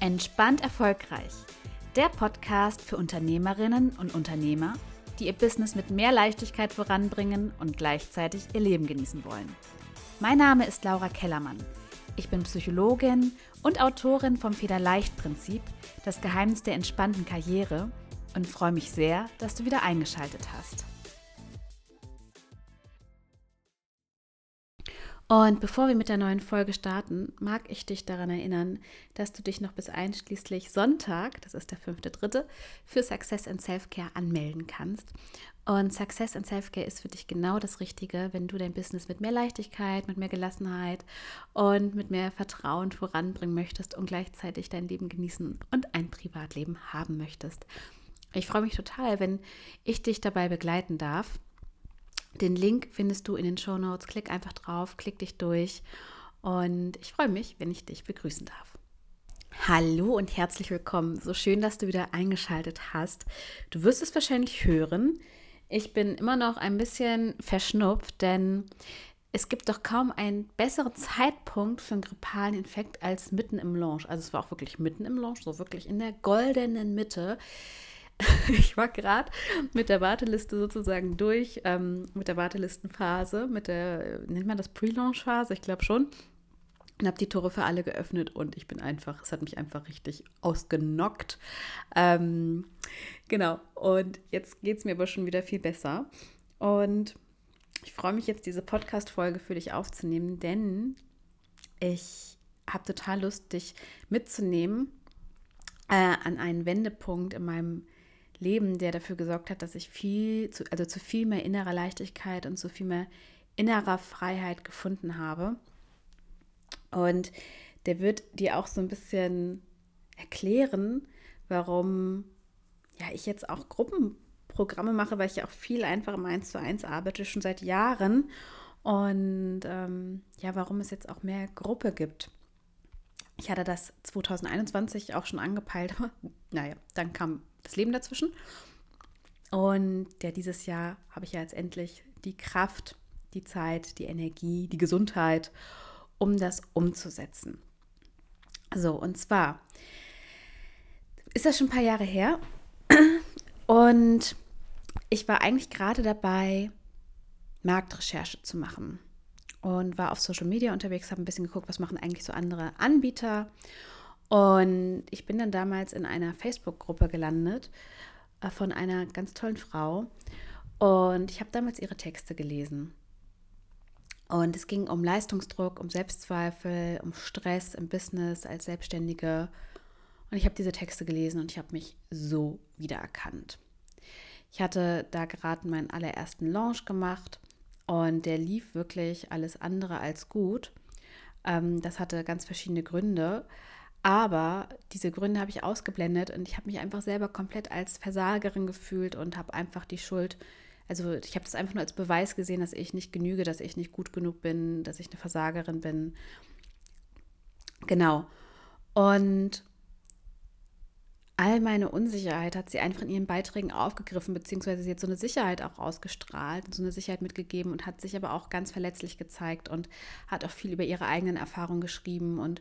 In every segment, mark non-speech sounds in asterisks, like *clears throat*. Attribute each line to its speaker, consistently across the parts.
Speaker 1: Entspannt erfolgreich. Der Podcast für Unternehmerinnen und Unternehmer, die ihr Business mit mehr Leichtigkeit voranbringen und gleichzeitig ihr Leben genießen wollen. Mein Name ist Laura Kellermann. Ich bin Psychologin und Autorin vom Federleicht-Prinzip, das Geheimnis der entspannten Karriere und freue mich sehr, dass du wieder eingeschaltet hast. Und bevor wir mit der neuen Folge starten, mag ich dich daran erinnern, dass du dich noch bis einschließlich Sonntag, das ist der 5.3., für Success and Self-Care anmelden kannst. Und Success and Self-Care ist für dich genau das Richtige, wenn du dein Business mit mehr Leichtigkeit, mit mehr Gelassenheit und mit mehr Vertrauen voranbringen möchtest und gleichzeitig dein Leben genießen und ein Privatleben haben möchtest. Ich freue mich total, wenn ich dich dabei begleiten darf. Den Link findest du in den Show Notes. Klick einfach drauf, klick dich durch und ich freue mich, wenn ich dich begrüßen darf. Hallo und herzlich willkommen. So schön, dass du wieder eingeschaltet hast. Du wirst es wahrscheinlich hören. Ich bin immer noch ein bisschen verschnupft, denn es gibt doch kaum einen besseren Zeitpunkt für einen grippalen Infekt als mitten im Launch. Also es war auch wirklich mitten im Launch, so wirklich in der goldenen Mitte. *laughs* ich war gerade mit der Warteliste sozusagen durch, ähm, mit der Wartelistenphase, mit der, nennt man das Pre-Launch-Phase? Ich glaube schon. Und habe die Tore für alle geöffnet und ich bin einfach, es hat mich einfach richtig ausgenockt. Ähm, genau, und jetzt geht es mir aber schon wieder viel besser. Und ich freue mich jetzt, diese Podcast-Folge für dich aufzunehmen, denn ich habe total Lust, dich mitzunehmen äh, an einen Wendepunkt in meinem Leben, der dafür gesorgt hat, dass ich viel, zu, also zu viel mehr innerer Leichtigkeit und zu viel mehr innerer Freiheit gefunden habe. Und der wird dir auch so ein bisschen erklären, warum ja, ich jetzt auch Gruppenprogramme mache, weil ich ja auch viel einfach im 1 zu 1 arbeite, schon seit Jahren. Und ähm, ja, warum es jetzt auch mehr Gruppe gibt. Ich hatte das 2021 auch schon angepeilt, *laughs* naja, dann kam das Leben dazwischen. Und ja, dieses Jahr habe ich ja jetzt endlich die Kraft, die Zeit, die Energie, die Gesundheit, um das umzusetzen. So, und zwar ist das schon ein paar Jahre her. Und ich war eigentlich gerade dabei, Marktrecherche zu machen. Und war auf Social Media unterwegs, habe ein bisschen geguckt, was machen eigentlich so andere Anbieter und ich bin dann damals in einer Facebook-Gruppe gelandet äh, von einer ganz tollen Frau. Und ich habe damals ihre Texte gelesen. Und es ging um Leistungsdruck, um Selbstzweifel, um Stress im Business als Selbstständige. Und ich habe diese Texte gelesen und ich habe mich so wiedererkannt. Ich hatte da gerade meinen allerersten Launch gemacht und der lief wirklich alles andere als gut. Ähm, das hatte ganz verschiedene Gründe. Aber diese Gründe habe ich ausgeblendet und ich habe mich einfach selber komplett als Versagerin gefühlt und habe einfach die Schuld, also ich habe das einfach nur als Beweis gesehen, dass ich nicht genüge, dass ich nicht gut genug bin, dass ich eine Versagerin bin. Genau. Und all meine Unsicherheit hat sie einfach in ihren Beiträgen aufgegriffen, beziehungsweise sie hat so eine Sicherheit auch ausgestrahlt, so eine Sicherheit mitgegeben und hat sich aber auch ganz verletzlich gezeigt und hat auch viel über ihre eigenen Erfahrungen geschrieben und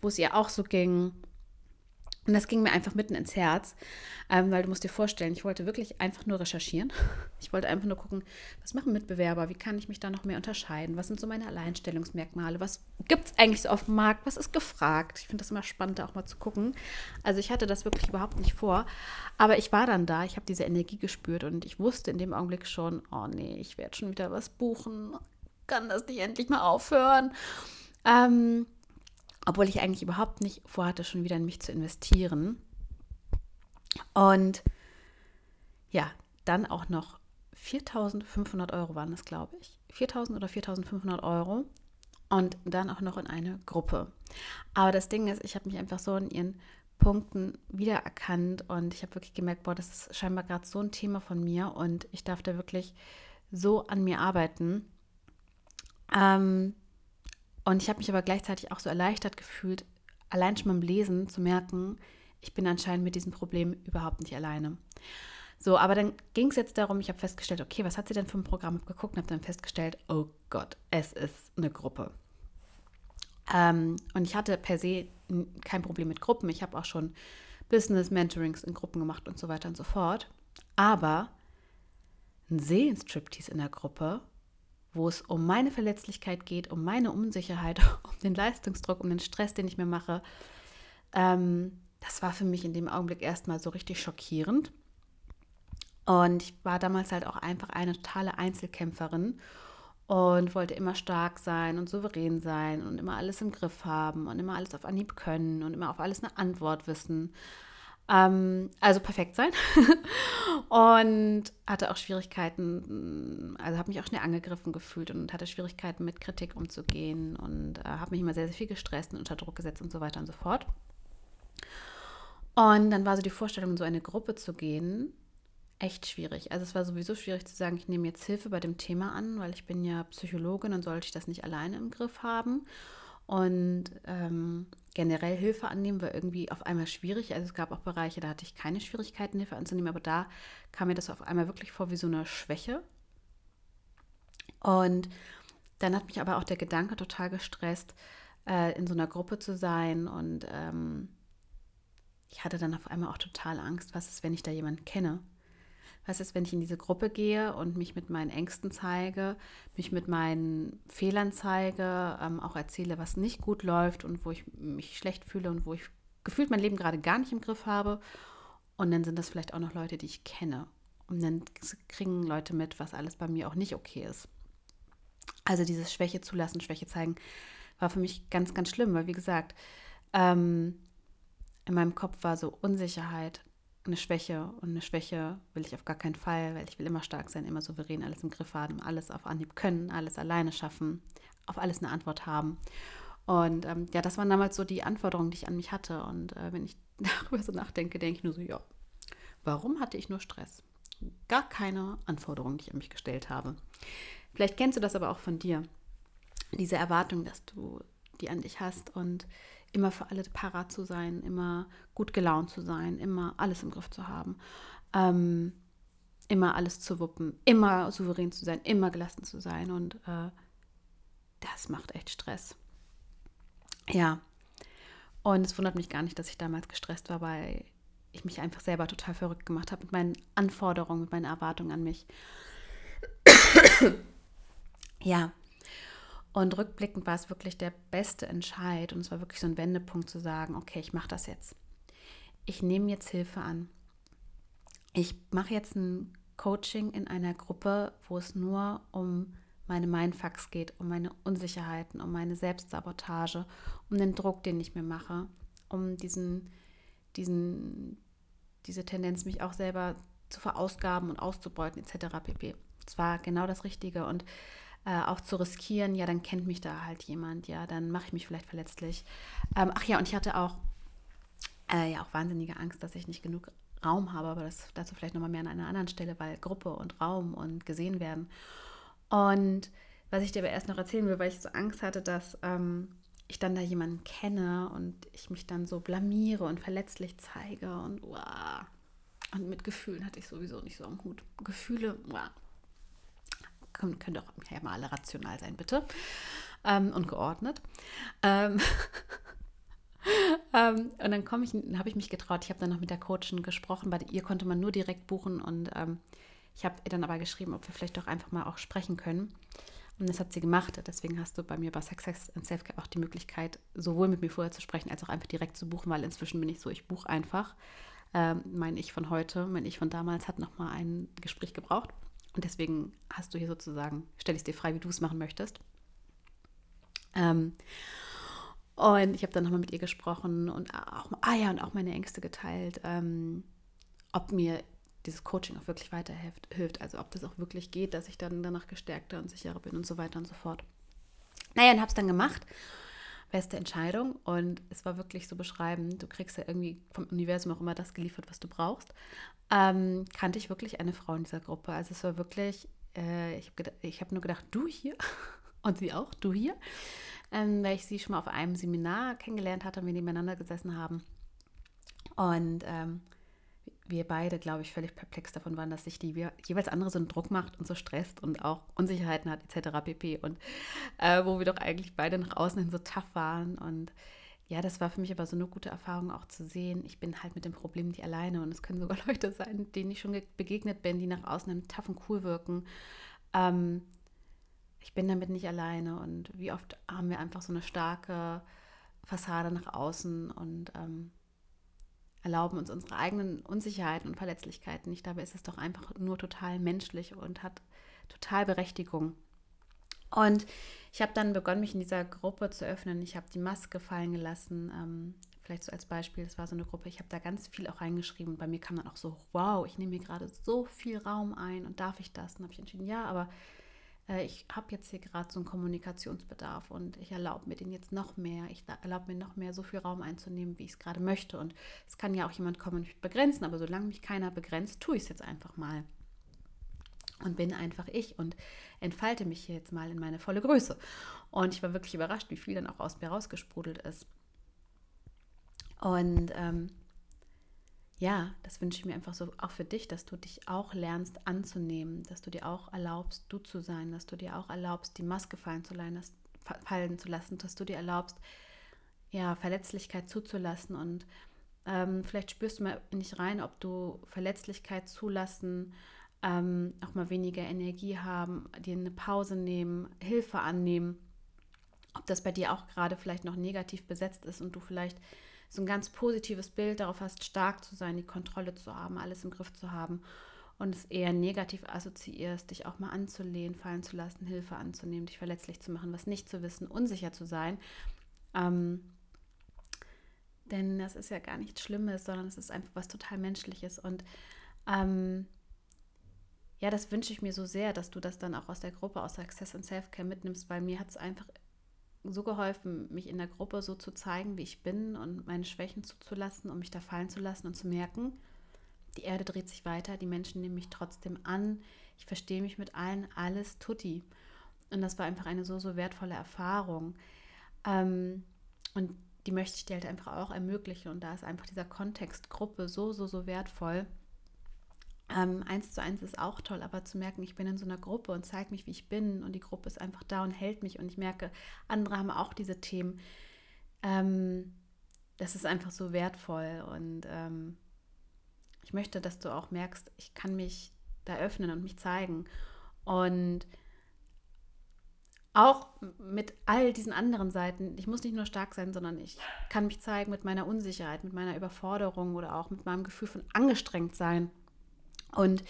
Speaker 1: wo es ihr auch so ging. Und das ging mir einfach mitten ins Herz, ähm, weil du musst dir vorstellen, ich wollte wirklich einfach nur recherchieren. *laughs* Ich wollte einfach nur gucken, was machen Mitbewerber, wie kann ich mich da noch mehr unterscheiden, was sind so meine Alleinstellungsmerkmale, was gibt es eigentlich so auf dem Markt, was ist gefragt. Ich finde das immer spannend, da auch mal zu gucken. Also ich hatte das wirklich überhaupt nicht vor, aber ich war dann da, ich habe diese Energie gespürt und ich wusste in dem Augenblick schon, oh nee, ich werde schon wieder was buchen, kann das nicht endlich mal aufhören. Ähm, obwohl ich eigentlich überhaupt nicht vorhatte, schon wieder in mich zu investieren. Und ja, dann auch noch 4.500 Euro waren es, glaube ich. 4.000 oder 4.500 Euro. Und dann auch noch in eine Gruppe. Aber das Ding ist, ich habe mich einfach so in ihren Punkten wiedererkannt und ich habe wirklich gemerkt, boah, das ist scheinbar gerade so ein Thema von mir und ich darf da wirklich so an mir arbeiten. Ähm, und ich habe mich aber gleichzeitig auch so erleichtert gefühlt, allein schon beim Lesen zu merken, ich bin anscheinend mit diesem Problem überhaupt nicht alleine. So, aber dann ging es jetzt darum, ich habe festgestellt, okay, was hat sie denn für ein Programm geguckt und habe dann festgestellt, oh Gott, es ist eine Gruppe. Ähm, und ich hatte per se kein Problem mit Gruppen. Ich habe auch schon Business-Mentorings in Gruppen gemacht und so weiter und so fort. Aber ein Seelenstriptease in der Gruppe, wo es um meine Verletzlichkeit geht, um meine Unsicherheit, *laughs* um den Leistungsdruck, um den Stress, den ich mir mache, ähm, das war für mich in dem Augenblick erstmal so richtig schockierend. Und ich war damals halt auch einfach eine totale Einzelkämpferin und wollte immer stark sein und souverän sein und immer alles im Griff haben und immer alles auf Anhieb können und immer auf alles eine Antwort wissen. Ähm, also perfekt sein. *laughs* und hatte auch Schwierigkeiten, also habe mich auch schnell angegriffen gefühlt und hatte Schwierigkeiten mit Kritik umzugehen und äh, habe mich immer sehr, sehr viel gestresst und unter Druck gesetzt und so weiter und so fort. Und dann war so die Vorstellung, in so eine Gruppe zu gehen, echt schwierig. Also es war sowieso schwierig zu sagen, ich nehme jetzt Hilfe bei dem Thema an, weil ich bin ja Psychologin und sollte ich das nicht alleine im Griff haben. Und ähm, generell Hilfe annehmen war irgendwie auf einmal schwierig. Also es gab auch Bereiche, da hatte ich keine Schwierigkeiten, Hilfe anzunehmen, aber da kam mir das auf einmal wirklich vor wie so eine Schwäche. Und dann hat mich aber auch der Gedanke total gestresst, äh, in so einer Gruppe zu sein und ähm, ich hatte dann auf einmal auch total Angst, was ist, wenn ich da jemanden kenne? Was ist, wenn ich in diese Gruppe gehe und mich mit meinen Ängsten zeige, mich mit meinen Fehlern zeige, ähm, auch erzähle, was nicht gut läuft und wo ich mich schlecht fühle und wo ich gefühlt mein Leben gerade gar nicht im Griff habe. Und dann sind das vielleicht auch noch Leute, die ich kenne. Und dann kriegen Leute mit, was alles bei mir auch nicht okay ist. Also dieses Schwäche zulassen, Schwäche zeigen, war für mich ganz, ganz schlimm, weil wie gesagt, ähm, in meinem Kopf war so Unsicherheit, eine Schwäche und eine Schwäche will ich auf gar keinen Fall, weil ich will immer stark sein, immer souverän, alles im Griff haben, alles auf Anhieb können, alles alleine schaffen, auf alles eine Antwort haben. Und ähm, ja, das waren damals so die Anforderungen, die ich an mich hatte. Und äh, wenn ich *laughs* darüber so nachdenke, denke ich nur so, ja, warum hatte ich nur Stress? Gar keine Anforderungen, die ich an mich gestellt habe. Vielleicht kennst du das aber auch von dir. Diese Erwartung, dass du die an dich hast und immer für alle parat zu sein, immer gut gelaunt zu sein, immer alles im Griff zu haben, ähm, immer alles zu wuppen, immer souverän zu sein, immer gelassen zu sein. Und äh, das macht echt Stress. Ja. Und es wundert mich gar nicht, dass ich damals gestresst war, weil ich mich einfach selber total verrückt gemacht habe mit meinen Anforderungen, mit meinen Erwartungen an mich. ja, und rückblickend war es wirklich der beste Entscheid und es war wirklich so ein Wendepunkt zu sagen, okay, ich mache das jetzt. Ich nehme jetzt Hilfe an. Ich mache jetzt ein Coaching in einer Gruppe, wo es nur um meine Mindfucks geht, um meine Unsicherheiten, um meine Selbstsabotage, um den Druck, den ich mir mache, um diesen, diesen, diese Tendenz, mich auch selber zu verausgaben und auszubeuten, etc. pp. Es war genau das Richtige. Und äh, auch zu riskieren, ja, dann kennt mich da halt jemand, ja, dann mache ich mich vielleicht verletzlich. Ähm, ach ja, und ich hatte auch, äh, ja, auch wahnsinnige Angst, dass ich nicht genug Raum habe, aber das dazu vielleicht nochmal mehr an einer anderen Stelle, weil Gruppe und Raum und gesehen werden. Und was ich dir aber erst noch erzählen will, weil ich so Angst hatte, dass ähm, ich dann da jemanden kenne und ich mich dann so blamiere und verletzlich zeige und uah. Und mit Gefühlen hatte ich sowieso nicht so am Hut. Gefühle, uah, können, können doch ja mal alle rational sein, bitte. Ähm, und geordnet. Ähm, *laughs* ähm, und dann komme ich, habe ich mich getraut. Ich habe dann noch mit der Coachin gesprochen. Bei ihr konnte man nur direkt buchen und ähm, ich habe ihr dann aber geschrieben, ob wir vielleicht doch einfach mal auch sprechen können. Und das hat sie gemacht. Deswegen hast du bei mir bei Success and Selfcare auch die Möglichkeit, sowohl mit mir vorher zu sprechen, als auch einfach direkt zu buchen, weil inzwischen bin ich so, ich buche einfach. Ähm, mein Ich von heute, mein Ich von damals hat nochmal ein Gespräch gebraucht. Und deswegen hast du hier sozusagen, stell ich es dir frei, wie du es machen möchtest. Ähm, und ich habe dann nochmal mit ihr gesprochen und auch, ah ja, und auch meine Ängste geteilt, ähm, ob mir dieses Coaching auch wirklich weiterhilft, also ob das auch wirklich geht, dass ich dann danach gestärkter und sicherer bin und so weiter und so fort. Naja, und habe es dann gemacht beste Entscheidung. Und es war wirklich so beschreibend, du kriegst ja irgendwie vom Universum auch immer das geliefert, was du brauchst. Ähm, kannte ich wirklich eine Frau in dieser Gruppe. Also es war wirklich, äh, ich habe hab nur gedacht, du hier *laughs* und sie auch, du hier. Ähm, weil ich sie schon mal auf einem Seminar kennengelernt hatte und wir nebeneinander gesessen haben. Und ähm, wir beide, glaube ich, völlig perplex davon waren, dass sich die jeweils andere so einen Druck macht und so stresst und auch Unsicherheiten hat, etc. pp. Und äh, wo wir doch eigentlich beide nach außen hin so tough waren. Und ja, das war für mich aber so eine gute Erfahrung auch zu sehen. Ich bin halt mit dem Problem nicht alleine und es können sogar *laughs* Leute sein, denen ich schon begegnet bin, die nach außen tough und cool wirken. Ähm, ich bin damit nicht alleine und wie oft haben wir einfach so eine starke Fassade nach außen und ähm, erlauben uns unsere eigenen Unsicherheiten und Verletzlichkeiten nicht. Dabei ist es doch einfach nur total menschlich und hat total Berechtigung. Und ich habe dann begonnen, mich in dieser Gruppe zu öffnen. Ich habe die Maske fallen gelassen. Ähm, vielleicht so als Beispiel, das war so eine Gruppe, ich habe da ganz viel auch reingeschrieben. Bei mir kam dann auch so, wow, ich nehme mir gerade so viel Raum ein und darf ich das? Und habe ich entschieden, ja, aber äh, ich habe jetzt hier gerade so einen Kommunikationsbedarf und ich erlaube mir den jetzt noch mehr. Ich erlaube mir noch mehr so viel Raum einzunehmen, wie ich es gerade möchte. Und es kann ja auch jemand kommen und mich begrenzen, aber solange mich keiner begrenzt, tue ich es jetzt einfach mal. Und bin einfach ich und entfalte mich hier jetzt mal in meine volle Größe. Und ich war wirklich überrascht, wie viel dann auch aus mir rausgesprudelt ist. Und ähm, ja, das wünsche ich mir einfach so auch für dich, dass du dich auch lernst anzunehmen, dass du dir auch erlaubst, du zu sein, dass du dir auch erlaubst, die Maske fallen zu, fallen zu lassen, dass du dir erlaubst, ja, Verletzlichkeit zuzulassen. Und ähm, vielleicht spürst du mal nicht rein, ob du Verletzlichkeit zulassen, ähm, auch mal weniger Energie haben, dir eine Pause nehmen, Hilfe annehmen, ob das bei dir auch gerade vielleicht noch negativ besetzt ist und du vielleicht so ein ganz positives Bild darauf hast, stark zu sein, die Kontrolle zu haben, alles im Griff zu haben und es eher negativ assoziierst, dich auch mal anzulehnen, fallen zu lassen, Hilfe anzunehmen, dich verletzlich zu machen, was nicht zu wissen, unsicher zu sein. Ähm, denn das ist ja gar nichts Schlimmes, sondern es ist einfach was total Menschliches. Und ähm, ja, das wünsche ich mir so sehr, dass du das dann auch aus der Gruppe, aus Access and Self-Care mitnimmst, weil mir hat es einfach so geholfen, mich in der Gruppe so zu zeigen, wie ich bin und meine Schwächen zuzulassen und mich da fallen zu lassen und zu merken, die Erde dreht sich weiter, die Menschen nehmen mich trotzdem an, ich verstehe mich mit allen, alles tutti. Und das war einfach eine so, so wertvolle Erfahrung. Ähm, und die möchte ich dir halt einfach auch ermöglichen. Und da ist einfach dieser Kontext Gruppe so, so, so wertvoll. Ähm, eins zu eins ist auch toll, aber zu merken, ich bin in so einer Gruppe und zeige mich, wie ich bin und die Gruppe ist einfach da und hält mich und ich merke, andere haben auch diese Themen. Ähm, das ist einfach so wertvoll und ähm, ich möchte, dass du auch merkst, ich kann mich da öffnen und mich zeigen und auch mit all diesen anderen Seiten, ich muss nicht nur stark sein, sondern ich kann mich zeigen mit meiner Unsicherheit, mit meiner Überforderung oder auch mit meinem Gefühl von angestrengt sein. Und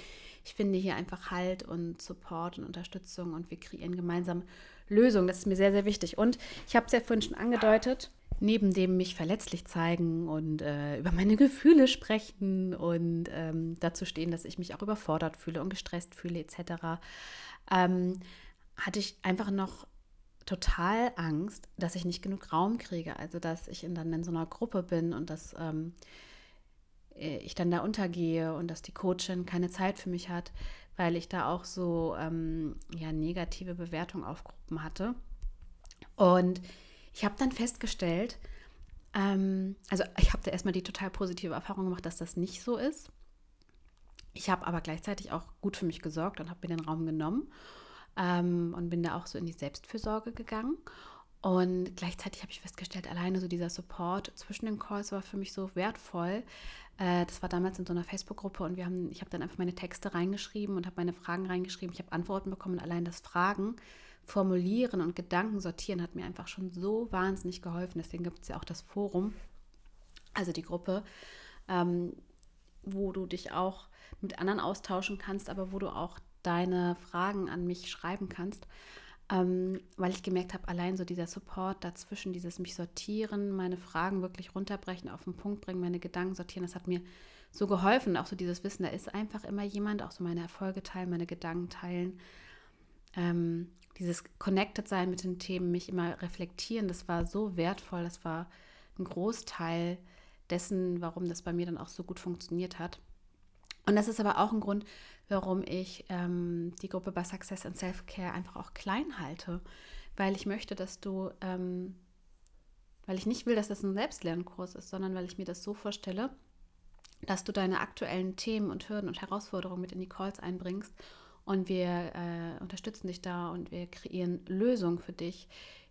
Speaker 1: ich finde hier einfach Halt und Support und Unterstützung und wir kreieren gemeinsam Lösungen. Das ist mir sehr, sehr wichtig. Und ich habe es ja vorhin schon angedeutet, neben dem mich verletzlich zeigen und äh, über meine Gefühle sprechen und ähm, dazu stehen, dass ich mich auch überfordert fühle und gestresst fühle etc., ähm, hatte ich einfach noch total Angst, dass ich nicht genug Raum kriege. Also dass ich dann in so einer Gruppe bin und dass ähm, äh, ich dann da untergehe und dass die Coachin keine Zeit für mich hat, weil ich da auch so ähm, ja, negative Bewertungen auf Gruppen hatte. Und ich habe dann festgestellt, ähm, also ich habe da erstmal die total positive Erfahrung gemacht, dass das nicht so ist. Ich habe aber gleichzeitig auch gut für mich gesorgt und habe mir den Raum genommen ähm, und bin da auch so in die Selbstfürsorge gegangen. Und gleichzeitig habe ich festgestellt, alleine so dieser Support zwischen den Calls war für mich so wertvoll, äh, das war damals in so einer Facebook-Gruppe und wir haben, ich habe dann einfach meine Texte reingeschrieben und habe meine Fragen reingeschrieben. Ich habe Antworten bekommen. Allein das Fragen, Formulieren und Gedanken sortieren hat mir einfach schon so wahnsinnig geholfen. Deswegen gibt es ja auch das Forum, also die Gruppe, ähm, wo du dich auch mit anderen austauschen kannst, aber wo du auch deine Fragen an mich schreiben kannst ähm, weil ich gemerkt habe, allein so dieser Support dazwischen, dieses mich sortieren, meine Fragen wirklich runterbrechen, auf den Punkt bringen, meine Gedanken sortieren, das hat mir so geholfen. Auch so dieses Wissen, da ist einfach immer jemand, auch so meine Erfolge teilen, meine Gedanken teilen. Ähm, dieses Connected sein mit den Themen, mich immer reflektieren, das war so wertvoll, das war ein Großteil dessen, warum das bei mir dann auch so gut funktioniert hat. Und das ist aber auch ein Grund, warum ich ähm, die Gruppe bei Success and Self-Care einfach auch klein halte, weil ich möchte, dass du, ähm, weil ich nicht will, dass das ein Selbstlernkurs ist, sondern weil ich mir das so vorstelle, dass du deine aktuellen Themen und Hürden und Herausforderungen mit in die Calls einbringst und wir äh, unterstützen dich da und wir kreieren Lösungen für dich,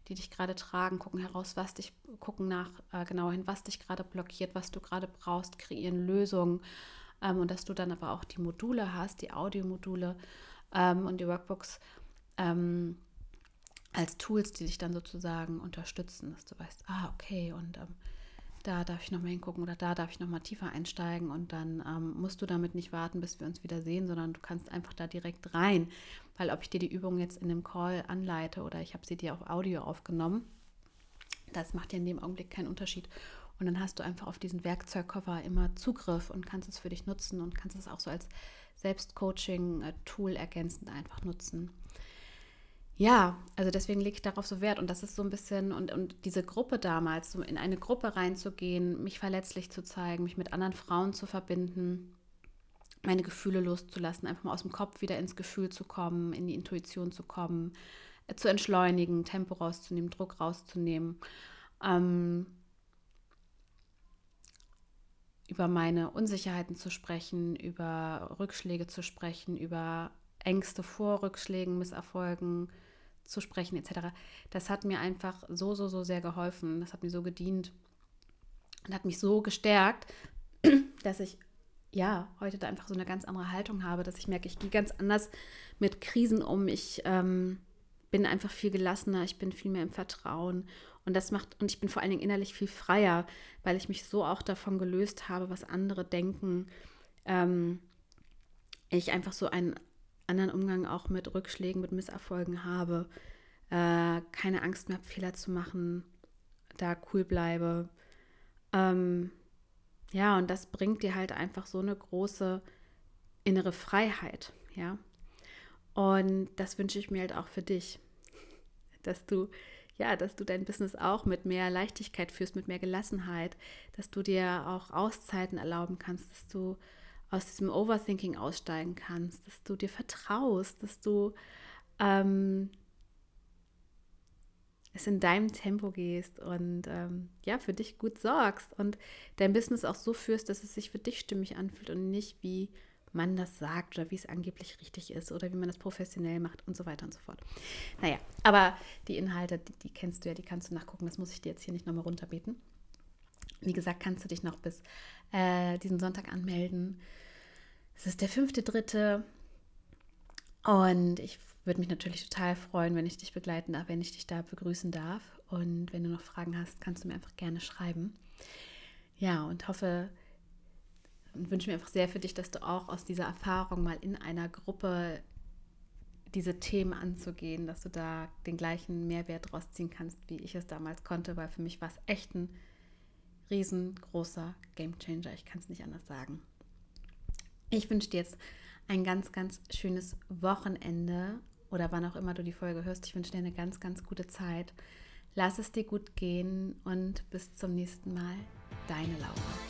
Speaker 1: die dich gerade tragen, gucken heraus, was dich, gucken nach äh, genau hin, was dich gerade blockiert, was du gerade brauchst, kreieren Lösungen ähm, und dass du dann aber auch die Module hast, die Audiomodule ähm, und die Workbooks ähm, als Tools, die dich dann sozusagen unterstützen, dass du weißt, ah, okay, und ähm, da darf ich nochmal hingucken oder da darf ich nochmal tiefer einsteigen und dann ähm, musst du damit nicht warten, bis wir uns wieder sehen, sondern du kannst einfach da direkt rein. Weil ob ich dir die Übung jetzt in dem Call anleite oder ich habe sie dir auf Audio aufgenommen, das macht ja in dem Augenblick keinen Unterschied. Und dann hast du einfach auf diesen Werkzeugkoffer immer Zugriff und kannst es für dich nutzen und kannst es auch so als Selbstcoaching-Tool ergänzend einfach nutzen. Ja, also deswegen lege ich darauf so Wert. Und das ist so ein bisschen, und, und diese Gruppe damals, so in eine Gruppe reinzugehen, mich verletzlich zu zeigen, mich mit anderen Frauen zu verbinden, meine Gefühle loszulassen, einfach mal aus dem Kopf wieder ins Gefühl zu kommen, in die Intuition zu kommen, äh, zu entschleunigen, Tempo rauszunehmen, Druck rauszunehmen. Ähm, über meine Unsicherheiten zu sprechen, über Rückschläge zu sprechen, über Ängste vor Rückschlägen, Misserfolgen zu sprechen etc. Das hat mir einfach so, so, so sehr geholfen. Das hat mir so gedient und hat mich so gestärkt, *clears throat* dass ich ja heute da einfach so eine ganz andere Haltung habe, dass ich merke, ich gehe ganz anders mit Krisen um. Ich ähm, bin einfach viel gelassener, ich bin viel mehr im Vertrauen und das macht, und ich bin vor allen Dingen innerlich viel freier, weil ich mich so auch davon gelöst habe, was andere denken. Ähm, ich einfach so einen anderen Umgang auch mit Rückschlägen, mit Misserfolgen habe. Äh, keine Angst mehr, Fehler zu machen, da cool bleibe. Ähm, ja, und das bringt dir halt einfach so eine große innere Freiheit, ja. Und das wünsche ich mir halt auch für dich, dass du ja, dass du dein Business auch mit mehr Leichtigkeit führst, mit mehr Gelassenheit, dass du dir auch Auszeiten erlauben kannst, dass du aus diesem Overthinking aussteigen kannst, dass du dir vertraust, dass du ähm, es in deinem Tempo gehst und ähm, ja, für dich gut sorgst und dein Business auch so führst, dass es sich für dich stimmig anfühlt und nicht wie man das sagt oder wie es angeblich richtig ist oder wie man das professionell macht und so weiter und so fort. Naja, aber die Inhalte, die, die kennst du ja, die kannst du nachgucken. Das muss ich dir jetzt hier nicht nochmal runterbeten. Wie gesagt, kannst du dich noch bis äh, diesen Sonntag anmelden. Es ist der fünfte, dritte. Und ich würde mich natürlich total freuen, wenn ich dich begleiten darf, wenn ich dich da begrüßen darf. Und wenn du noch Fragen hast, kannst du mir einfach gerne schreiben. Ja, und hoffe, und wünsche mir einfach sehr für dich, dass du auch aus dieser Erfahrung mal in einer Gruppe diese Themen anzugehen, dass du da den gleichen Mehrwert rausziehen kannst, wie ich es damals konnte, weil für mich war es echt ein riesengroßer Gamechanger. Ich kann es nicht anders sagen. Ich wünsche dir jetzt ein ganz, ganz schönes Wochenende oder wann auch immer du die Folge hörst. Ich wünsche dir eine ganz, ganz gute Zeit. Lass es dir gut gehen und bis zum nächsten Mal. Deine Laura.